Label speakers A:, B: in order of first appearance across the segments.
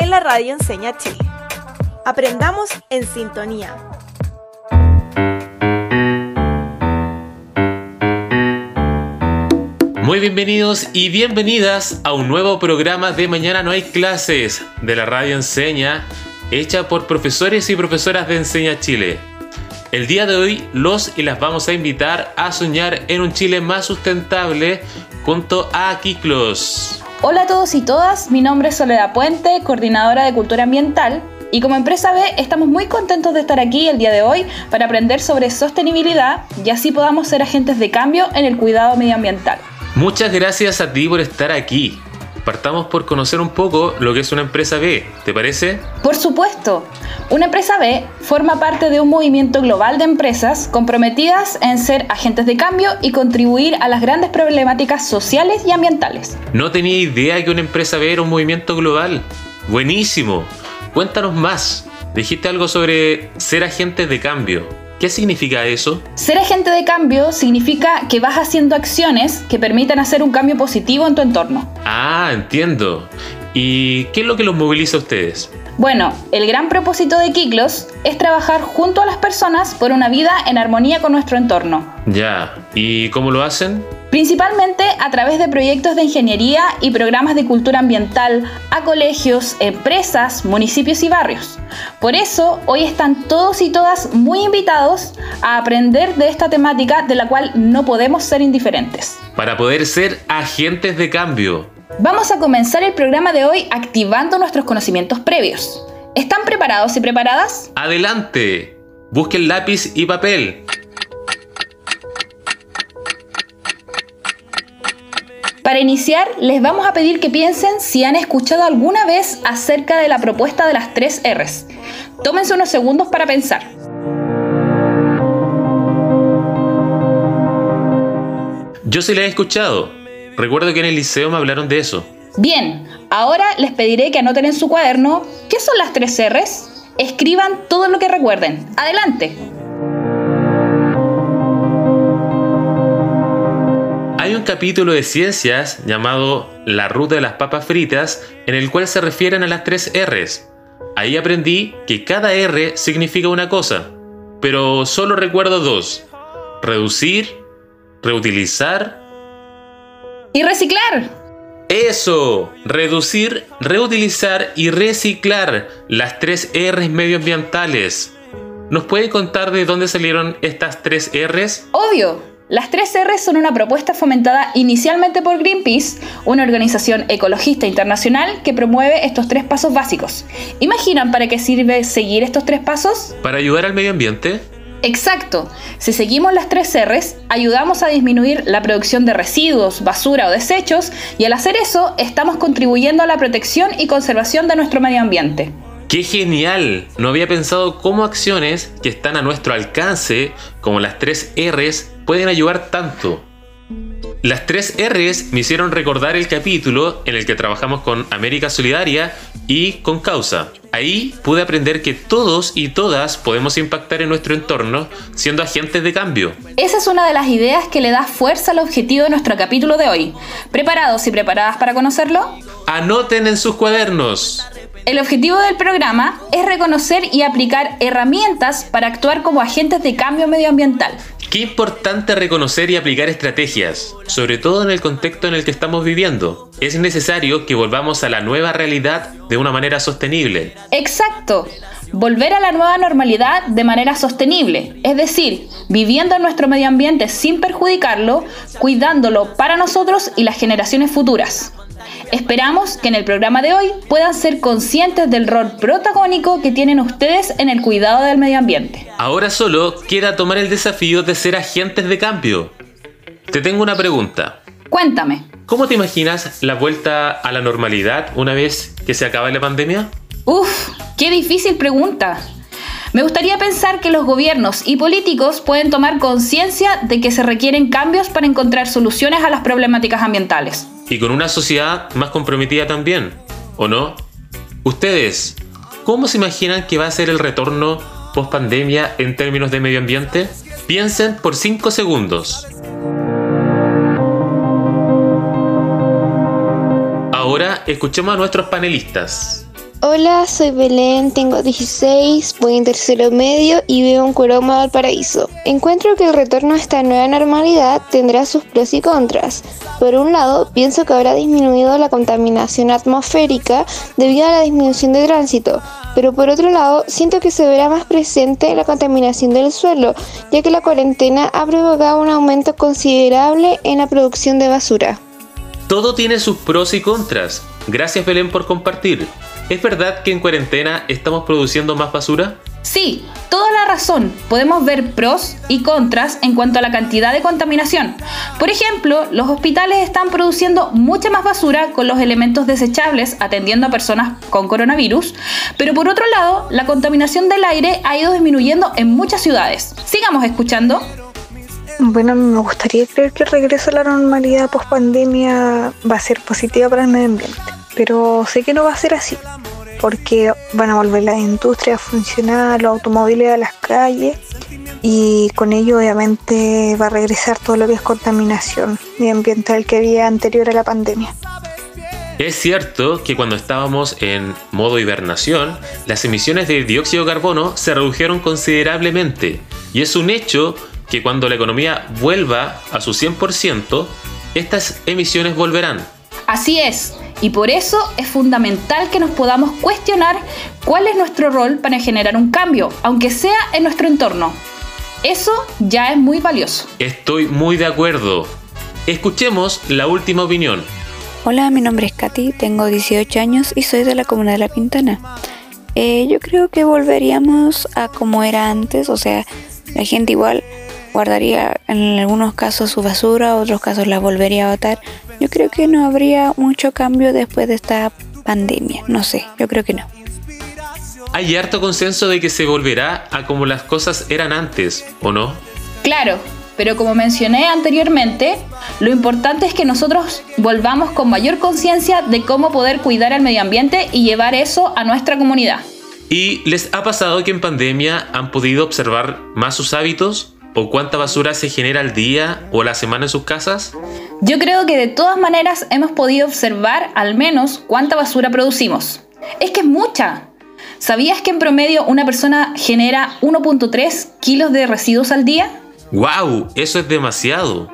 A: en la Radio Enseña Chile. Aprendamos en sintonía.
B: Muy bienvenidos y bienvenidas a un nuevo programa de Mañana no hay clases de la Radio Enseña, hecha por profesores y profesoras de Enseña Chile. El día de hoy los y las vamos a invitar a soñar en un Chile más sustentable junto a Kiklos.
C: Hola a todos y todas, mi nombre es Soledad Puente, coordinadora de Cultura Ambiental. Y como empresa B estamos muy contentos de estar aquí el día de hoy para aprender sobre sostenibilidad y así podamos ser agentes de cambio en el cuidado medioambiental.
B: Muchas gracias a ti por estar aquí. Partamos por conocer un poco lo que es una empresa B, ¿te parece?
C: Por supuesto. Una empresa B forma parte de un movimiento global de empresas comprometidas en ser agentes de cambio y contribuir a las grandes problemáticas sociales y ambientales.
B: No tenía idea que una empresa B era un movimiento global. Buenísimo. Cuéntanos más. Dijiste algo sobre ser agentes de cambio. ¿Qué significa eso?
C: Ser agente de cambio significa que vas haciendo acciones que permitan hacer un cambio positivo en tu entorno.
B: Ah, entiendo. ¿Y qué es lo que los moviliza a ustedes?
C: Bueno, el gran propósito de Kiklos es trabajar junto a las personas por una vida en armonía con nuestro entorno.
B: Ya, ¿y cómo lo hacen?
C: Principalmente a través de proyectos de ingeniería y programas de cultura ambiental a colegios, empresas, municipios y barrios. Por eso, hoy están todos y todas muy invitados a aprender de esta temática de la cual no podemos ser indiferentes.
B: Para poder ser agentes de cambio.
C: Vamos a comenzar el programa de hoy activando nuestros conocimientos previos. ¿Están preparados y preparadas?
B: Adelante. Busquen lápiz y papel.
C: Para iniciar, les vamos a pedir que piensen si han escuchado alguna vez acerca de la propuesta de las tres R's. Tómense unos segundos para pensar.
B: Yo sí la he escuchado. Recuerdo que en el liceo me hablaron de eso.
C: Bien, ahora les pediré que anoten en su cuaderno qué son las tres R's. Escriban todo lo que recuerden. Adelante.
B: Capítulo de ciencias llamado La ruta de las papas fritas en el cual se refieren a las tres R's. Ahí aprendí que cada R significa una cosa, pero solo recuerdo dos. Reducir, reutilizar
C: y reciclar.
B: Eso, reducir, reutilizar y reciclar las tres R's medioambientales. ¿Nos puede contar de dónde salieron estas tres R's?
C: Obvio. Las tres R's son una propuesta fomentada inicialmente por Greenpeace, una organización ecologista internacional que promueve estos tres pasos básicos. ¿Imaginan para qué sirve seguir estos tres pasos?
B: Para ayudar al medio ambiente.
C: Exacto. Si seguimos las tres R's, ayudamos a disminuir la producción de residuos, basura o desechos y al hacer eso estamos contribuyendo a la protección y conservación de nuestro medio ambiente.
B: ¡Qué genial! No había pensado cómo acciones que están a nuestro alcance, como las tres R's, pueden ayudar tanto. Las tres R's me hicieron recordar el capítulo en el que trabajamos con América Solidaria y con Causa. Ahí pude aprender que todos y todas podemos impactar en nuestro entorno siendo agentes de cambio.
C: Esa es una de las ideas que le da fuerza al objetivo de nuestro capítulo de hoy. ¿Preparados y preparadas para conocerlo?
B: Anoten en sus cuadernos.
C: El objetivo del programa es reconocer y aplicar herramientas para actuar como agentes de cambio medioambiental.
B: Qué importante reconocer y aplicar estrategias, sobre todo en el contexto en el que estamos viviendo. Es necesario que volvamos a la nueva realidad de una manera sostenible.
C: Exacto. Volver a la nueva normalidad de manera sostenible, es decir, viviendo en nuestro medio ambiente sin perjudicarlo, cuidándolo para nosotros y las generaciones futuras. Esperamos que en el programa de hoy puedan ser conscientes del rol protagónico que tienen ustedes en el cuidado del medio ambiente.
B: Ahora solo queda tomar el desafío de ser agentes de cambio. Te tengo una pregunta.
C: Cuéntame.
B: ¿Cómo te imaginas la vuelta a la normalidad una vez que se acabe la pandemia?
C: Uf, Qué difícil pregunta. Me gustaría pensar que los gobiernos y políticos pueden tomar conciencia de que se requieren cambios para encontrar soluciones a las problemáticas ambientales.
B: Y con una sociedad más comprometida también, ¿o no? Ustedes, ¿cómo se imaginan que va a ser el retorno post pandemia en términos de medio ambiente? Piensen por 5 segundos. Ahora escuchemos a nuestros panelistas.
D: Hola, soy Belén, tengo 16, voy en tercero medio y vivo en Curoma del Paraíso. Encuentro que el retorno a esta nueva normalidad tendrá sus pros y contras. Por un lado, pienso que habrá disminuido la contaminación atmosférica debido a la disminución de tránsito, pero por otro lado, siento que se verá más presente la contaminación del suelo, ya que la cuarentena ha provocado un aumento considerable en la producción de basura.
B: Todo tiene sus pros y contras. Gracias Belén por compartir. ¿Es verdad que en cuarentena estamos produciendo más basura?
C: Sí, toda la razón. Podemos ver pros y contras en cuanto a la cantidad de contaminación. Por ejemplo, los hospitales están produciendo mucha más basura con los elementos desechables atendiendo a personas con coronavirus, pero por otro lado, la contaminación del aire ha ido disminuyendo en muchas ciudades. Sigamos escuchando.
E: Bueno, me gustaría creer que el regreso a la normalidad post pandemia va a ser positiva para el medio ambiente, pero sé que no va a ser así porque van a volver las industrias a funcionar, los automóviles a las calles y con ello obviamente va a regresar todo lo que es contaminación medioambiental que había anterior a la pandemia.
B: Es cierto que cuando estábamos en modo hibernación, las emisiones de dióxido de carbono se redujeron considerablemente y es un hecho que cuando la economía vuelva a su 100%, estas emisiones volverán.
C: Así es, y por eso es fundamental que nos podamos cuestionar cuál es nuestro rol para generar un cambio, aunque sea en nuestro entorno. Eso ya es muy valioso.
B: Estoy muy de acuerdo. Escuchemos la última opinión.
F: Hola, mi nombre es Katy, tengo 18 años y soy de la comuna de La Pintana. Eh, yo creo que volveríamos a como era antes, o sea, la gente igual guardaría en algunos casos su basura, en otros casos la volvería a botar. Yo creo que no habría mucho cambio después de esta pandemia, no sé, yo creo que no.
B: Hay harto consenso de que se volverá a como las cosas eran antes, ¿o no?
C: Claro, pero como mencioné anteriormente, lo importante es que nosotros volvamos con mayor conciencia de cómo poder cuidar al medio ambiente y llevar eso a nuestra comunidad.
B: ¿Y les ha pasado que en pandemia han podido observar más sus hábitos? ¿O cuánta basura se genera al día o a la semana en sus casas?
C: Yo creo que de todas maneras hemos podido observar al menos cuánta basura producimos. Es que es mucha. ¿Sabías que en promedio una persona genera 1.3 kilos de residuos al día?
B: ¡Wow! Eso es demasiado.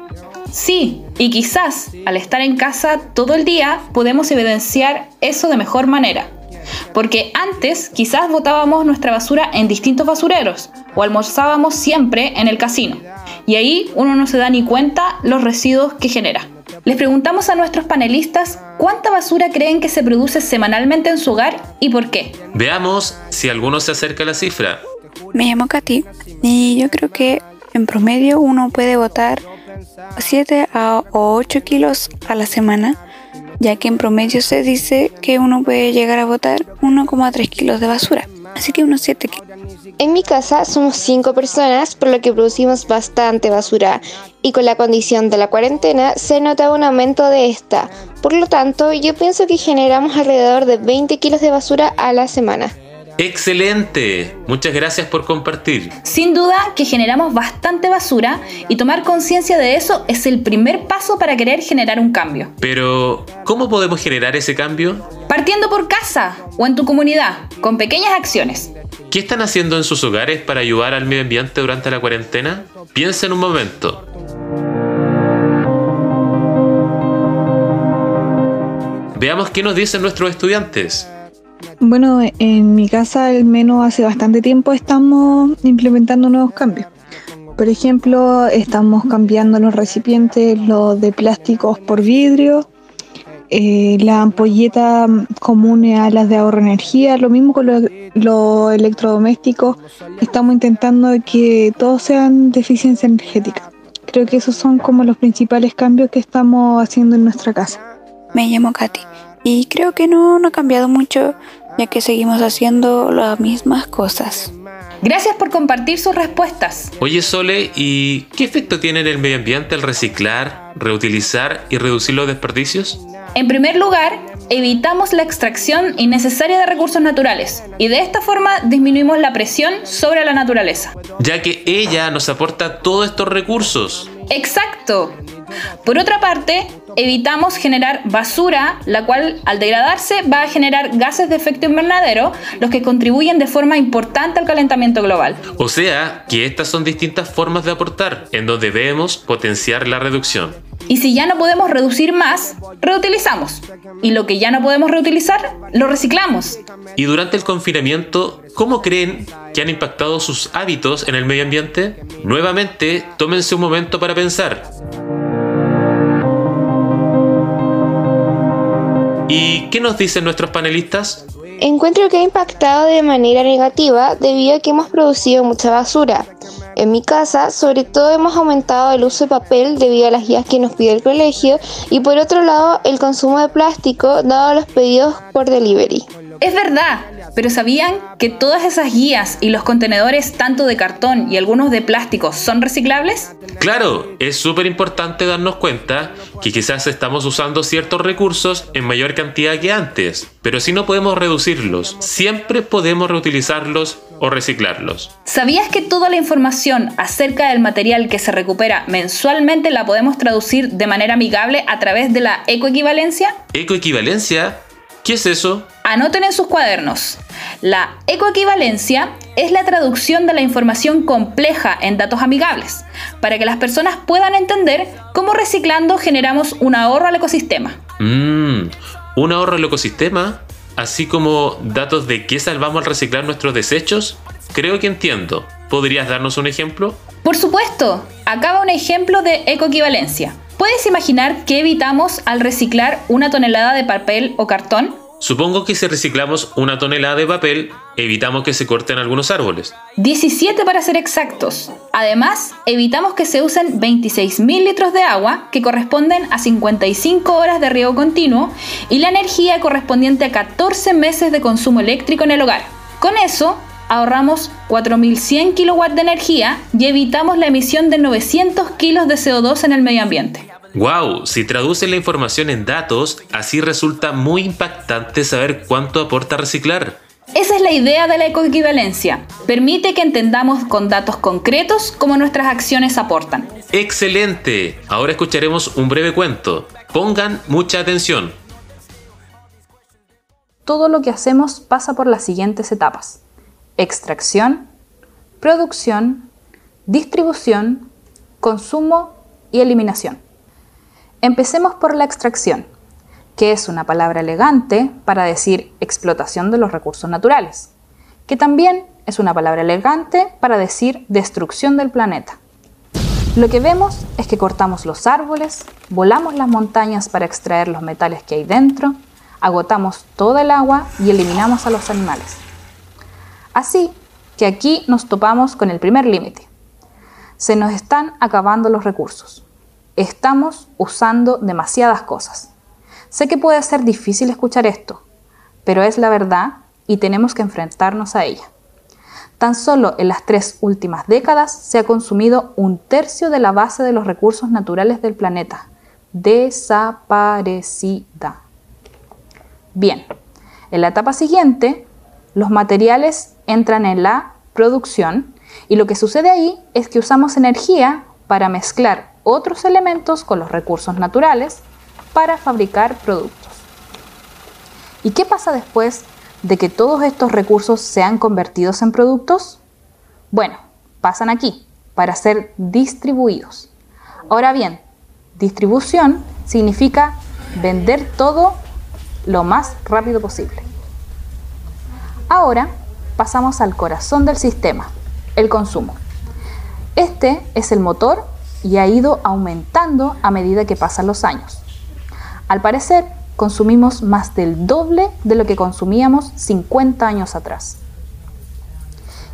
C: Sí, y quizás al estar en casa todo el día podemos evidenciar eso de mejor manera. Porque antes quizás botábamos nuestra basura en distintos basureros o almorzábamos siempre en el casino. Y ahí uno no se da ni cuenta los residuos que genera. Les preguntamos a nuestros panelistas cuánta basura creen que se produce semanalmente en su hogar y por qué.
B: Veamos si alguno se acerca a la cifra.
F: Me llamo Katy y yo creo que en promedio uno puede botar 7 a 8 kilos a la semana ya que en promedio se dice que uno puede llegar a botar 1,3 kilos de basura, así que unos 7 kilos.
D: En mi casa somos 5 personas, por lo que producimos bastante basura, y con la condición de la cuarentena se nota un aumento de esta. Por lo tanto, yo pienso que generamos alrededor de 20 kilos de basura a la semana.
B: Excelente, muchas gracias por compartir.
C: Sin duda que generamos bastante basura y tomar conciencia de eso es el primer paso para querer generar un cambio.
B: Pero, ¿cómo podemos generar ese cambio?
C: Partiendo por casa o en tu comunidad, con pequeñas acciones.
B: ¿Qué están haciendo en sus hogares para ayudar al medio ambiente durante la cuarentena? Piensa en un momento. Veamos qué nos dicen nuestros estudiantes.
E: Bueno, en mi casa al menos hace bastante tiempo estamos implementando nuevos cambios. Por ejemplo, estamos cambiando los recipientes, los de plásticos por vidrio, eh, la ampolleta común a las de ahorro energía, lo mismo con los electrodomésticos. Estamos intentando que todos sean de eficiencia energética. Creo que esos son como los principales cambios que estamos haciendo en nuestra casa.
F: Me llamo Katy y creo que no, no ha cambiado mucho ya que seguimos haciendo las mismas cosas.
C: Gracias por compartir sus respuestas.
B: Oye Sole, ¿y qué efecto tiene en el medio ambiente el reciclar, reutilizar y reducir los desperdicios?
C: En primer lugar, evitamos la extracción innecesaria de recursos naturales y de esta forma disminuimos la presión sobre la naturaleza.
B: Ya que ella nos aporta todos estos recursos.
C: Exacto. Por otra parte, evitamos generar basura, la cual al degradarse va a generar gases de efecto invernadero, los que contribuyen de forma importante al calentamiento global.
B: O sea, que estas son distintas formas de aportar, en donde debemos potenciar la reducción.
C: Y si ya no podemos reducir más, reutilizamos. Y lo que ya no podemos reutilizar, lo reciclamos.
B: Y durante el confinamiento, ¿cómo creen que han impactado sus hábitos en el medio ambiente? Nuevamente, tómense un momento para pensar. ¿Y qué nos dicen nuestros panelistas?
D: Encuentro que ha impactado de manera negativa debido a que hemos producido mucha basura. En mi casa, sobre todo hemos aumentado el uso de papel debido a las guías que nos pide el colegio y por otro lado el consumo de plástico dado los pedidos por delivery.
C: Es verdad, pero ¿sabían que todas esas guías y los contenedores, tanto de cartón y algunos de plástico, son reciclables?
B: Claro, es súper importante darnos cuenta que quizás estamos usando ciertos recursos en mayor cantidad que antes, pero si no podemos reducirlos, siempre podemos reutilizarlos o reciclarlos.
C: ¿Sabías que toda la información acerca del material que se recupera mensualmente la podemos traducir de manera amigable a través de la ecoequivalencia?
B: ¿Ecoequivalencia? ¿Qué es eso?
C: Anoten en sus cuadernos. La ecoequivalencia es la traducción de la información compleja en datos amigables, para que las personas puedan entender cómo reciclando generamos un ahorro al ecosistema.
B: Mmm, un ahorro al ecosistema, así como datos de qué salvamos al reciclar nuestros desechos. Creo que entiendo. ¿Podrías darnos un ejemplo?
C: Por supuesto, acaba un ejemplo de ecoequivalencia. ¿Puedes imaginar qué evitamos al reciclar una tonelada de papel o cartón?
B: Supongo que si reciclamos una tonelada de papel, evitamos que se corten algunos árboles.
C: 17 para ser exactos. Además, evitamos que se usen 26.000 litros de agua, que corresponden a 55 horas de riego continuo, y la energía correspondiente a 14 meses de consumo eléctrico en el hogar. Con eso, ahorramos 4.100 kilowatts de energía y evitamos la emisión de 900 kilos de CO2 en el medio ambiente.
B: ¡Wow! Si traducen la información en datos, así resulta muy impactante saber cuánto aporta reciclar.
C: Esa es la idea de la ecoequivalencia. Permite que entendamos con datos concretos cómo nuestras acciones aportan.
B: ¡Excelente! Ahora escucharemos un breve cuento. Pongan mucha atención.
C: Todo lo que hacemos pasa por las siguientes etapas. Extracción, producción, distribución, consumo y eliminación. Empecemos por la extracción, que es una palabra elegante para decir explotación de los recursos naturales, que también es una palabra elegante para decir destrucción del planeta. Lo que vemos es que cortamos los árboles, volamos las montañas para extraer los metales que hay dentro, agotamos toda el agua y eliminamos a los animales. Así que aquí nos topamos con el primer límite. Se nos están acabando los recursos estamos usando demasiadas cosas. Sé que puede ser difícil escuchar esto, pero es la verdad y tenemos que enfrentarnos a ella. Tan solo en las tres últimas décadas se ha consumido un tercio de la base de los recursos naturales del planeta. Desaparecida. Bien, en la etapa siguiente, los materiales entran en la producción y lo que sucede ahí es que usamos energía para mezclar otros elementos con los recursos naturales para fabricar productos. ¿Y qué pasa después de que todos estos recursos sean convertidos en productos? Bueno, pasan aquí para ser distribuidos. Ahora bien, distribución significa vender todo lo más rápido posible. Ahora pasamos al corazón del sistema, el consumo. Este es el motor y ha ido aumentando a medida que pasan los años. Al parecer, consumimos más del doble de lo que consumíamos 50 años atrás.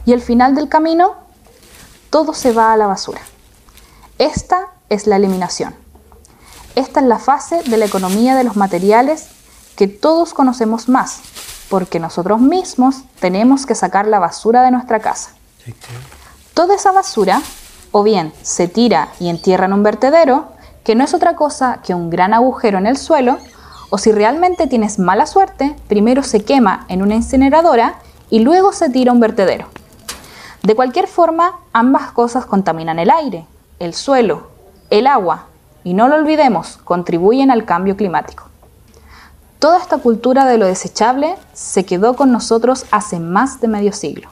C: Y al final del camino, todo se va a la basura. Esta es la eliminación. Esta es la fase de la economía de los materiales que todos conocemos más, porque nosotros mismos tenemos que sacar la basura de nuestra casa. Toda esa basura o bien se tira y entierra en un vertedero, que no es otra cosa que un gran agujero en el suelo, o si realmente tienes mala suerte, primero se quema en una incineradora y luego se tira a un vertedero. De cualquier forma, ambas cosas contaminan el aire, el suelo, el agua y no lo olvidemos, contribuyen al cambio climático. Toda esta cultura de lo desechable se quedó con nosotros hace más de medio siglo.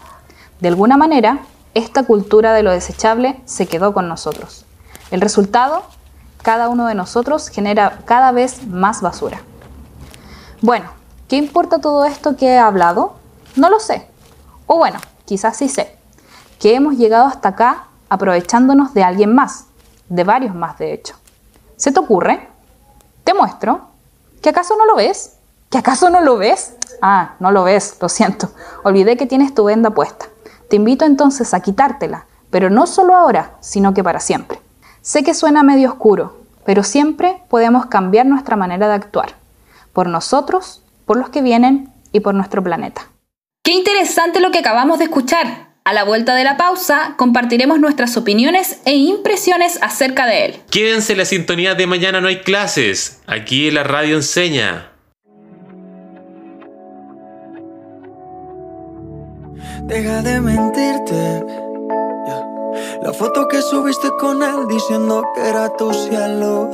C: De alguna manera, esta cultura de lo desechable se quedó con nosotros. El resultado, cada uno de nosotros genera cada vez más basura. Bueno, ¿qué importa todo esto que he hablado? No lo sé. O bueno, quizás sí sé. Que hemos llegado hasta acá aprovechándonos de alguien más, de varios más de hecho. ¿Se te ocurre? Te muestro. ¿Que acaso no lo ves? ¿Que acaso no lo ves? Ah, no lo ves, lo siento. Olvidé que tienes tu venda puesta. Te invito entonces a quitártela, pero no solo ahora, sino que para siempre. Sé que suena medio oscuro, pero siempre podemos cambiar nuestra manera de actuar, por nosotros, por los que vienen y por nuestro planeta.
G: Qué interesante lo que acabamos de escuchar. A la vuelta de la pausa compartiremos nuestras opiniones e impresiones acerca de él.
B: Quédense en la sintonía de mañana no hay clases. Aquí la radio enseña.
H: Deja de mentirte. La foto que subiste con él diciendo que era tu cielo.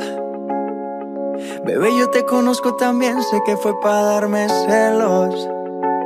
H: Bebé, yo te conozco también, sé que fue para darme celos.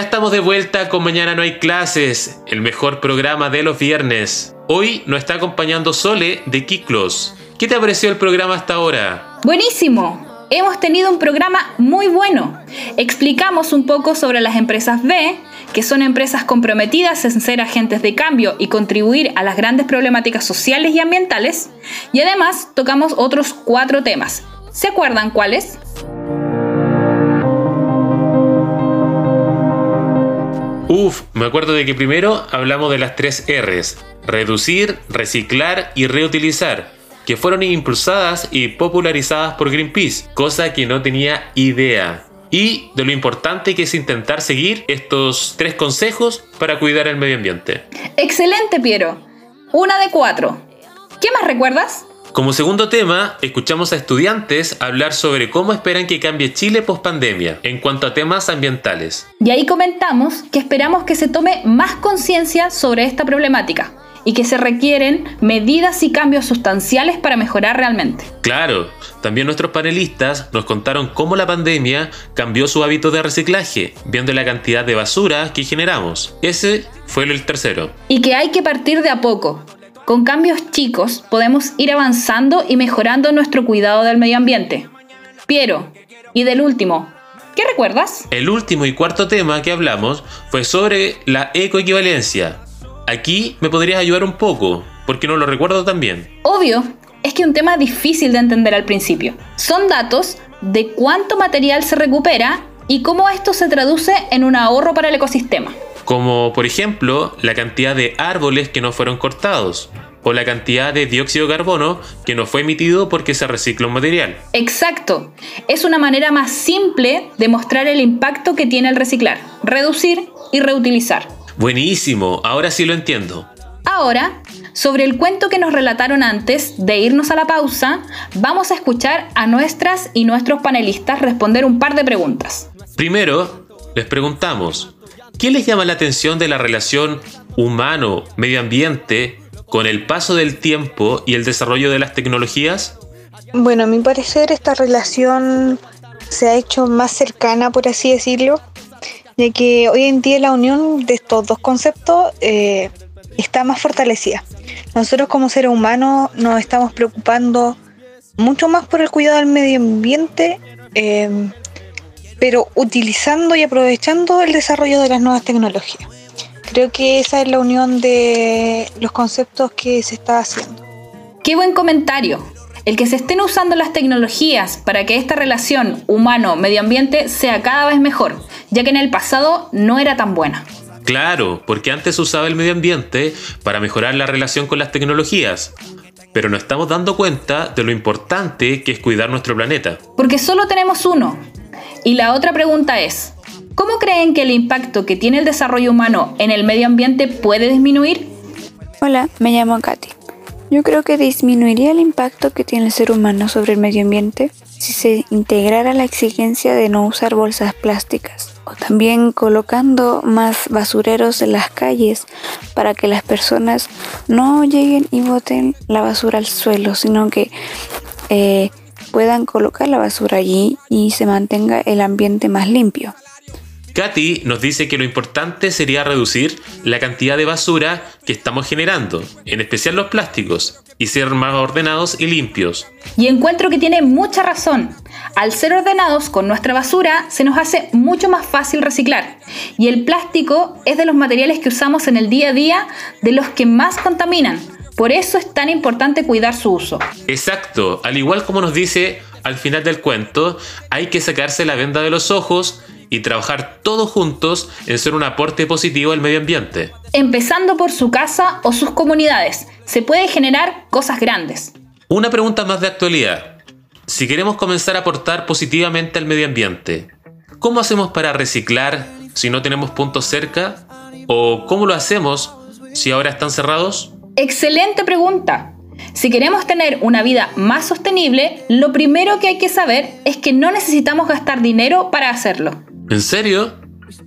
B: Ya estamos de vuelta con Mañana no hay clases, el mejor programa de los viernes. Hoy nos está acompañando Sole de Kiklos. ¿Qué te pareció el programa hasta ahora?
G: Buenísimo. Hemos tenido un programa muy bueno. Explicamos un poco sobre las empresas B, que son empresas comprometidas en ser agentes de cambio y contribuir a las grandes problemáticas sociales y ambientales. Y además tocamos otros cuatro temas. ¿Se acuerdan cuáles?
B: Uf, me acuerdo de que primero hablamos de las tres R's, reducir, reciclar y reutilizar, que fueron impulsadas y popularizadas por Greenpeace, cosa que no tenía idea. Y de lo importante que es intentar seguir estos tres consejos para cuidar el medio ambiente.
G: Excelente, Piero. Una de cuatro. ¿Qué más recuerdas?
B: Como segundo tema, escuchamos a estudiantes hablar sobre cómo esperan que cambie Chile post pandemia en cuanto a temas ambientales.
G: Y ahí comentamos que esperamos que se tome más conciencia sobre esta problemática y que se requieren medidas y cambios sustanciales para mejorar realmente.
B: Claro, también nuestros panelistas nos contaron cómo la pandemia cambió su hábito de reciclaje, viendo la cantidad de basura que generamos. Ese fue el tercero.
G: Y que hay que partir de a poco. Con cambios chicos podemos ir avanzando y mejorando nuestro cuidado del medio ambiente. Piero, y del último, ¿qué recuerdas?
B: El último y cuarto tema que hablamos fue sobre la ecoequivalencia. Aquí me podrías ayudar un poco, porque no lo recuerdo tan bien.
G: Obvio, es que un tema difícil de entender al principio. Son datos de cuánto material se recupera y cómo esto se traduce en un ahorro para el ecosistema.
B: Como por ejemplo la cantidad de árboles que no fueron cortados. o la cantidad de dióxido de carbono que no fue emitido porque se recicla un material.
C: Exacto. Es una manera más simple de mostrar el impacto que tiene el reciclar, reducir y reutilizar.
B: Buenísimo, ahora sí lo entiendo.
C: Ahora, sobre el cuento que nos relataron antes de irnos a la pausa, vamos a escuchar a nuestras y nuestros panelistas responder un par de preguntas.
B: Primero, les preguntamos, ¿qué les llama la atención de la relación humano-medio ambiente con el paso del tiempo y el desarrollo de las tecnologías?
E: Bueno, a mi parecer esta relación se ha hecho más cercana, por así decirlo, ya que hoy en día la unión de estos dos conceptos eh, está más fortalecida. Nosotros como seres humanos nos estamos preocupando mucho más por el cuidado del medio ambiente, eh, pero utilizando y aprovechando el desarrollo de las nuevas tecnologías. Creo que esa es la unión de los conceptos que se está haciendo.
C: Qué buen comentario. El que se estén usando las tecnologías para que esta relación humano-medio ambiente sea cada vez mejor, ya que en el pasado no era tan buena.
B: Claro, porque antes usaba el medio ambiente para mejorar la relación con las tecnologías, pero nos estamos dando cuenta de lo importante que es cuidar nuestro planeta.
C: Porque solo tenemos uno. Y la otra pregunta es, ¿cómo creen que el impacto que tiene el desarrollo humano en el medio ambiente puede disminuir?
F: Hola, me llamo Katy. Yo creo que disminuiría el impacto que tiene el ser humano sobre el medio ambiente si se integrara la exigencia de no usar bolsas plásticas o también colocando más basureros en las calles para que las personas no lleguen y boten la basura al suelo, sino que eh, puedan colocar la basura allí y se mantenga el ambiente más limpio.
B: Katy nos dice que lo importante sería reducir la cantidad de basura que estamos generando, en especial los plásticos, y ser más ordenados y limpios.
C: Y encuentro que tiene mucha razón. Al ser ordenados con nuestra basura, se nos hace mucho más fácil reciclar. Y el plástico es de los materiales que usamos en el día a día de los que más contaminan. Por eso es tan importante cuidar su uso.
B: Exacto, al igual como nos dice al final del cuento, hay que sacarse la venda de los ojos y trabajar todos juntos en ser un aporte positivo al medio ambiente.
C: Empezando por su casa o sus comunidades, se puede generar cosas grandes.
B: Una pregunta más de actualidad. Si queremos comenzar a aportar positivamente al medio ambiente, ¿cómo hacemos para reciclar si no tenemos puntos cerca? ¿O cómo lo hacemos si ahora están cerrados?
C: Excelente pregunta. Si queremos tener una vida más sostenible, lo primero que hay que saber es que no necesitamos gastar dinero para hacerlo.
B: ¿En serio?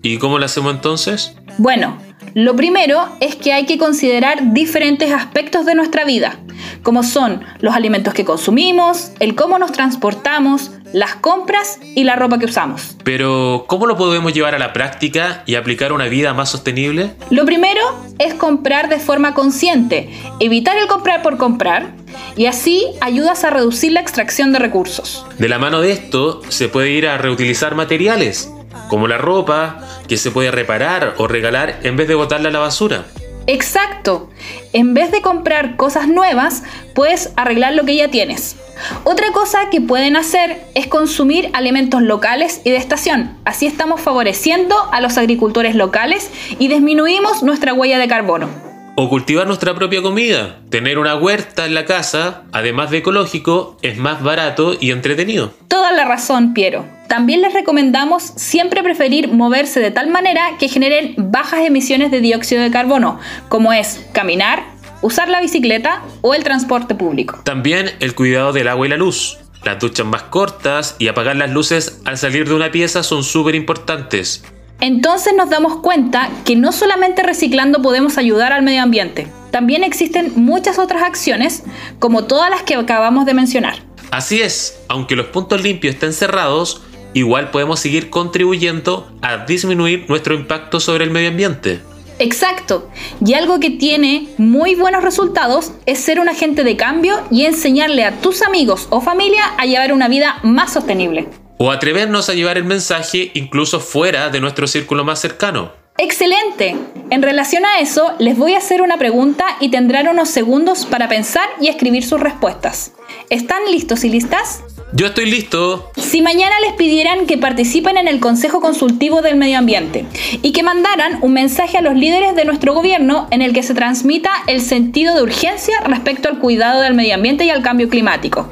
B: ¿Y cómo lo hacemos entonces?
C: Bueno, lo primero es que hay que considerar diferentes aspectos de nuestra vida, como son los alimentos que consumimos, el cómo nos transportamos, las compras y la ropa que usamos.
B: Pero, ¿cómo lo podemos llevar a la práctica y aplicar una vida más sostenible?
C: Lo primero es comprar de forma consciente, evitar el comprar por comprar y así ayudas a reducir la extracción de recursos.
B: De la mano de esto se puede ir a reutilizar materiales como la ropa, que se puede reparar o regalar en vez de botarla a la basura.
C: Exacto. En vez de comprar cosas nuevas, puedes arreglar lo que ya tienes. Otra cosa que pueden hacer es consumir alimentos locales y de estación. Así estamos favoreciendo a los agricultores locales y disminuimos nuestra huella de carbono.
B: O cultivar nuestra propia comida. Tener una huerta en la casa, además de ecológico, es más barato y entretenido.
C: Toda la razón, Piero. También les recomendamos siempre preferir moverse de tal manera que generen bajas emisiones de dióxido de carbono, como es caminar, usar la bicicleta o el transporte público.
B: También el cuidado del agua y la luz. Las duchas más cortas y apagar las luces al salir de una pieza son súper importantes.
C: Entonces nos damos cuenta que no solamente reciclando podemos ayudar al medio ambiente, también existen muchas otras acciones como todas las que acabamos de mencionar.
B: Así es, aunque los puntos limpios estén cerrados, igual podemos seguir contribuyendo a disminuir nuestro impacto sobre el medio ambiente.
C: Exacto. Y algo que tiene muy buenos resultados es ser un agente de cambio y enseñarle a tus amigos o familia a llevar una vida más sostenible.
B: O atrevernos a llevar el mensaje incluso fuera de nuestro círculo más cercano.
C: Excelente. En relación a eso, les voy a hacer una pregunta y tendrán unos segundos para pensar y escribir sus respuestas. ¿Están listos y listas?
B: Yo estoy listo.
C: Si mañana les pidieran que participen en el Consejo Consultivo del Medio Ambiente y que mandaran un mensaje a los líderes de nuestro gobierno en el que se transmita el sentido de urgencia respecto al cuidado del medio ambiente y al cambio climático,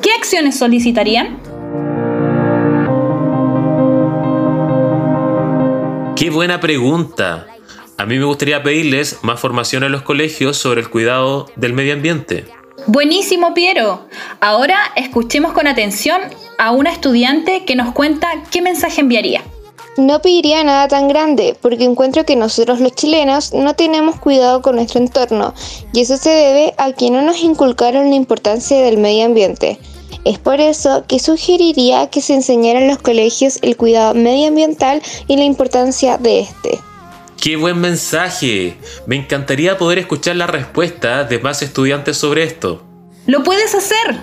C: ¿qué acciones solicitarían?
B: Qué buena pregunta. A mí me gustaría pedirles más formación en los colegios sobre el cuidado del medio ambiente.
C: Buenísimo, Piero. Ahora escuchemos con atención a una estudiante que nos cuenta qué mensaje enviaría.
D: No pediría nada tan grande, porque encuentro que nosotros los chilenos no tenemos cuidado con nuestro entorno, y eso se debe a que no nos inculcaron la importancia del medio ambiente. Es por eso que sugeriría que se enseñara en los colegios el cuidado medioambiental y la importancia de este.
B: ¡Qué buen mensaje! Me encantaría poder escuchar la respuesta de más estudiantes sobre esto.
C: ¡Lo puedes hacer!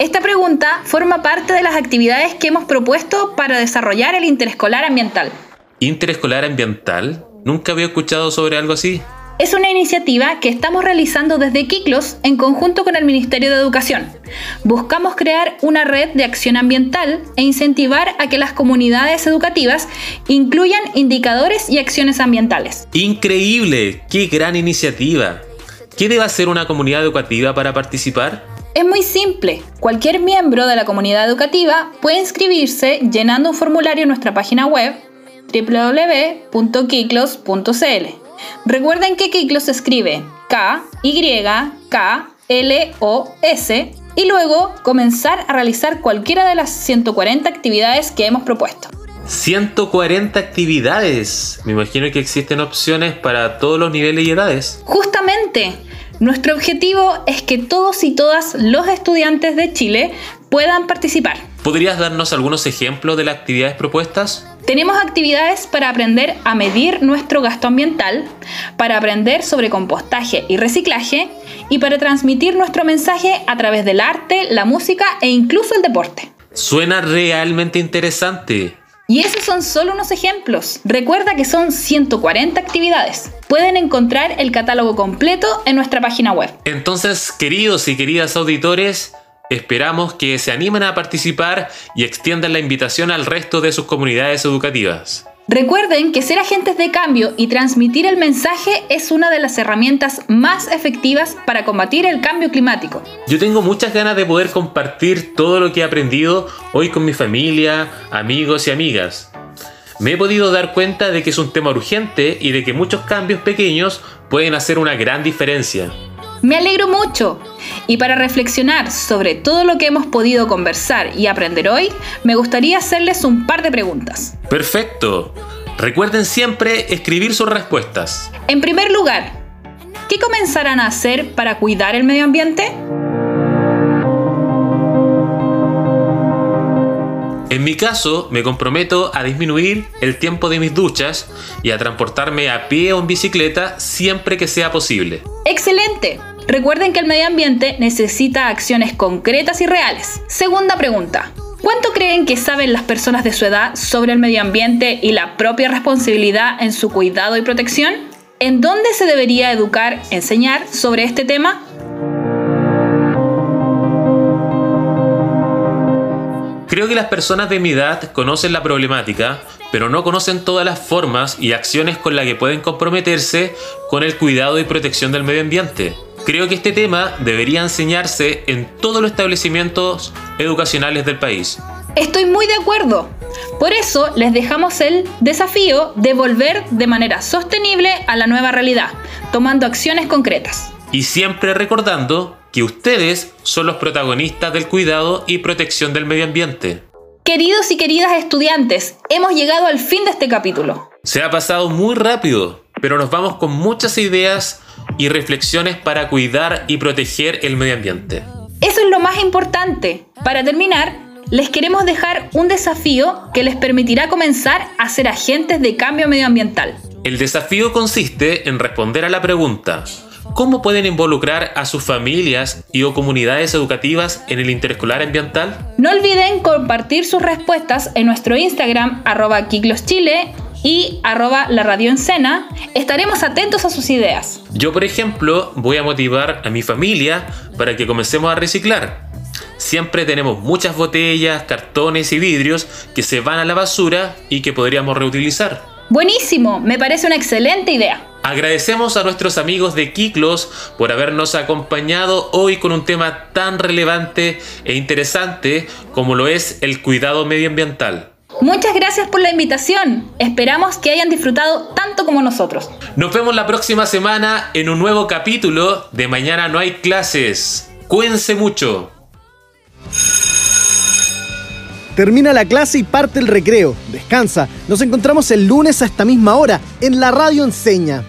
C: Esta pregunta forma parte de las actividades que hemos propuesto para desarrollar el interescolar ambiental.
B: ¿Interescolar ambiental? Nunca había escuchado sobre algo así.
C: Es una iniciativa que estamos realizando desde Kiklos en conjunto con el Ministerio de Educación. Buscamos crear una red de acción ambiental e incentivar a que las comunidades educativas incluyan indicadores y acciones ambientales.
B: Increíble, qué gran iniciativa. ¿Qué debe hacer una comunidad educativa para participar?
C: Es muy simple. Cualquier miembro de la comunidad educativa puede inscribirse llenando un formulario en nuestra página web www.kiklos.cl Recuerden que Kiklos se escribe K, Y, K, L, O, S y luego comenzar a realizar cualquiera de las 140 actividades que hemos propuesto.
B: 140 actividades. Me imagino que existen opciones para todos los niveles y edades.
C: Justamente, nuestro objetivo es que todos y todas los estudiantes de Chile puedan participar.
B: ¿Podrías darnos algunos ejemplos de las actividades propuestas?
C: Tenemos actividades para aprender a medir nuestro gasto ambiental, para aprender sobre compostaje y reciclaje y para transmitir nuestro mensaje a través del arte, la música e incluso el deporte.
B: Suena realmente interesante.
C: Y esos son solo unos ejemplos. Recuerda que son 140 actividades. Pueden encontrar el catálogo completo en nuestra página web.
B: Entonces, queridos y queridas auditores, Esperamos que se animen a participar y extiendan la invitación al resto de sus comunidades educativas.
C: Recuerden que ser agentes de cambio y transmitir el mensaje es una de las herramientas más efectivas para combatir el cambio climático.
B: Yo tengo muchas ganas de poder compartir todo lo que he aprendido hoy con mi familia, amigos y amigas. Me he podido dar cuenta de que es un tema urgente y de que muchos cambios pequeños pueden hacer una gran diferencia.
C: Me alegro mucho. Y para reflexionar sobre todo lo que hemos podido conversar y aprender hoy, me gustaría hacerles un par de preguntas.
B: Perfecto. Recuerden siempre escribir sus respuestas.
C: En primer lugar, ¿qué comenzarán a hacer para cuidar el medio ambiente?
B: En mi caso, me comprometo a disminuir el tiempo de mis duchas y a transportarme a pie o en bicicleta siempre que sea posible.
C: ¡Excelente! Recuerden que el medio ambiente necesita acciones concretas y reales. Segunda pregunta. ¿Cuánto creen que saben las personas de su edad sobre el medio ambiente y la propia responsabilidad en su cuidado y protección? ¿En dónde se debería educar, enseñar sobre este tema?
B: Creo que las personas de mi edad conocen la problemática, pero no conocen todas las formas y acciones con las que pueden comprometerse con el cuidado y protección del medio ambiente. Creo que este tema debería enseñarse en todos los establecimientos educacionales del país.
C: Estoy muy de acuerdo. Por eso les dejamos el desafío de volver de manera sostenible a la nueva realidad, tomando acciones concretas.
B: Y siempre recordando que ustedes son los protagonistas del cuidado y protección del medio ambiente.
C: Queridos y queridas estudiantes, hemos llegado al fin de este capítulo.
B: Se ha pasado muy rápido, pero nos vamos con muchas ideas y reflexiones para cuidar y proteger el medio ambiente.
C: Eso es lo más importante. Para terminar, les queremos dejar un desafío que les permitirá comenzar a ser agentes de cambio medioambiental.
B: El desafío consiste en responder a la pregunta, ¿Cómo pueden involucrar a sus familias y o comunidades educativas en el interescolar ambiental?
C: No olviden compartir sus respuestas en nuestro Instagram arroba Chile y arroba la radio Estaremos atentos a sus ideas.
B: Yo, por ejemplo, voy a motivar a mi familia para que comencemos a reciclar. siempre tenemos muchas botellas, cartones y vidrios que se van a la basura y que podríamos reutilizar.
C: Buenísimo, me parece una excelente idea.
B: Agradecemos a nuestros amigos de Kiklos por habernos acompañado hoy con un tema tan relevante e interesante como lo es el cuidado medioambiental.
C: Muchas gracias por la invitación. Esperamos que hayan disfrutado tanto como nosotros.
B: Nos vemos la próxima semana en un nuevo capítulo de Mañana no hay clases. Cuídense mucho.
I: Termina la clase y parte el recreo. Descansa. Nos encontramos el lunes a esta misma hora en la radio Enseña.